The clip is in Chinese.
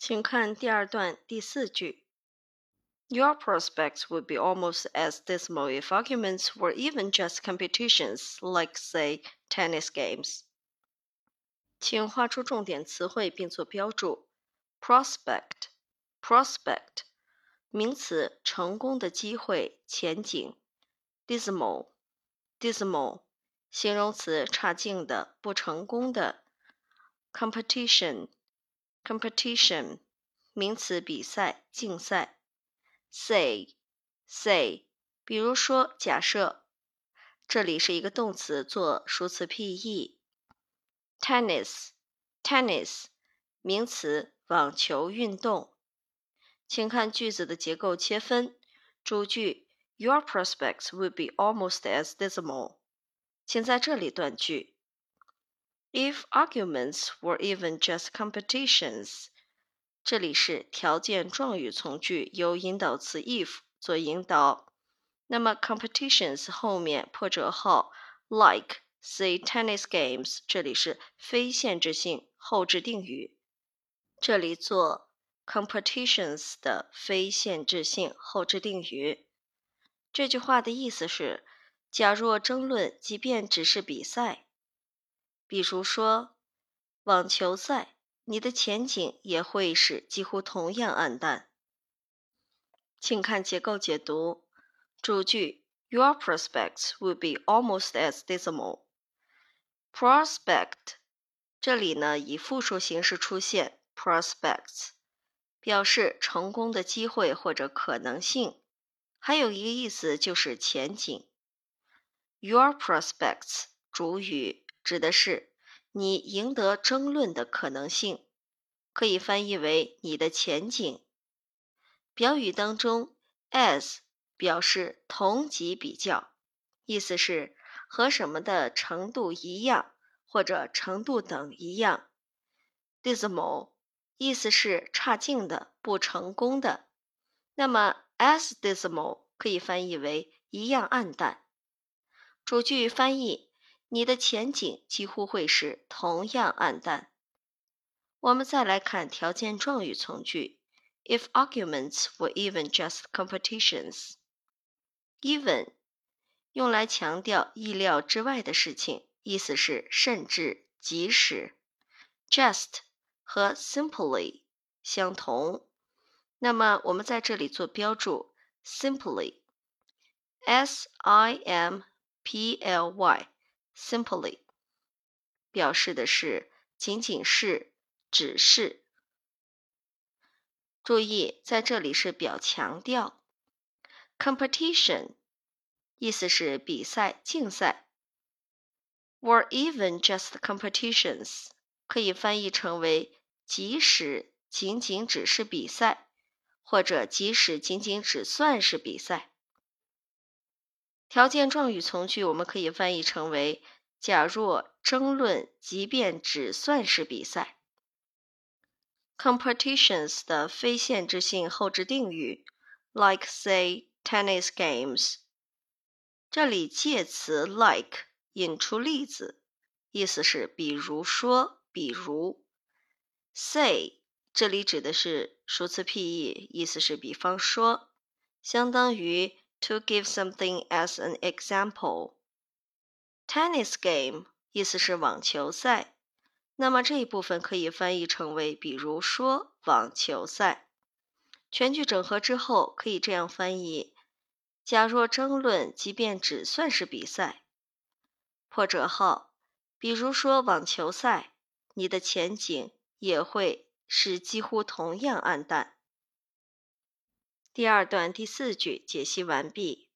请看第二段第四句。Your prospects would be almost as dismal if arguments were even just competitions, like, say, tennis games. 请画出重点词汇并做标注。prospect，prospect，名词，成功的机会、前景。dismal，dismal，形容词，差劲的、不成功的。 Competition 名词，比赛、竞赛。say say，比如说，假设，这里是一个动词，做数词 pe。tennis tennis，名词，网球运动。请看句子的结构切分，主句 Your prospects would be almost as dismal。请在这里断句。If arguments were even just competitions。这里是条件状语从句，由引导词 if 做引导。那么 competitions 后面破折号 like say tennis games，这里是非限制性后置定语，这里做 competitions 的非限制性后置定语。这句话的意思是：假若争论，即便只是比赛，比如说网球赛。你的前景也会是几乎同样暗淡。请看结构解读，主句 Your prospects would be almost as dismal。Prospect 这里呢以复数形式出现，prospects 表示成功的机会或者可能性，还有一个意思就是前景。Your prospects 主语指的是。你赢得争论的可能性，可以翻译为你的前景。表语当中，as 表示同级比较，意思是和什么的程度一样，或者程度等一样。dismal 意思是差劲的、不成功的。那么 as dismal 可以翻译为一样暗淡。主句翻译。你的前景几乎会是同样暗淡。我们再来看条件状语从句：If arguments were even just competitions，even 用来强调意料之外的事情，意思是甚至、即使。just 和 simply 相同。那么我们在这里做标注：simply，s i m p l y。Simply 表示的是仅仅是、只是。注意，在这里是表强调。Competition 意思是比赛、竞赛。Were even just competitions 可以翻译成为即使仅仅只是比赛，或者即使仅仅只算是比赛。条件状语从句，我们可以翻译成为：假若争论，即便只算是比赛。Competitions 的非限制性后置定语，like say tennis games。这里介词 like 引出例子，意思是比如说，比如。Say 这里指的是数词 pe，意思是比方说，相当于。To give something as an example, tennis game 意思是网球赛，那么这一部分可以翻译成为，比如说网球赛。全句整合之后可以这样翻译：假若争论，即便只算是比赛。破折号，比如说网球赛，你的前景也会是几乎同样暗淡。第二段第四句解析完毕。